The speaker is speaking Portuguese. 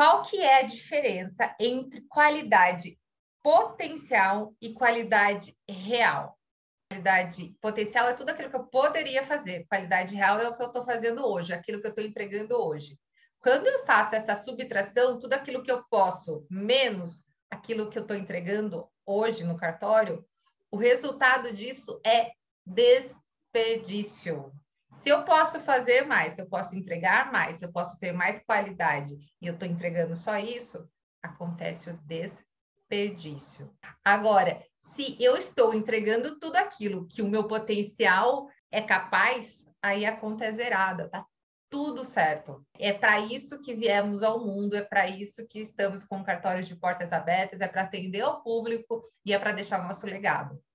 qual que é a diferença entre qualidade potencial e qualidade real? Qualidade potencial é tudo aquilo que eu poderia fazer, qualidade real é o que eu estou fazendo hoje, aquilo que eu estou entregando hoje. Quando eu faço essa subtração, tudo aquilo que eu posso menos aquilo que eu estou entregando hoje no cartório, o resultado disso é desperdício. Se eu posso fazer mais, se eu posso entregar mais, se eu posso ter mais qualidade e eu estou entregando só isso, acontece o desperdício. Agora, se eu estou entregando tudo aquilo que o meu potencial é capaz, aí a conta é zerada, tá tudo certo. É para isso que viemos ao mundo, é para isso que estamos com o cartório de portas abertas, é para atender o público e é para deixar o nosso legado.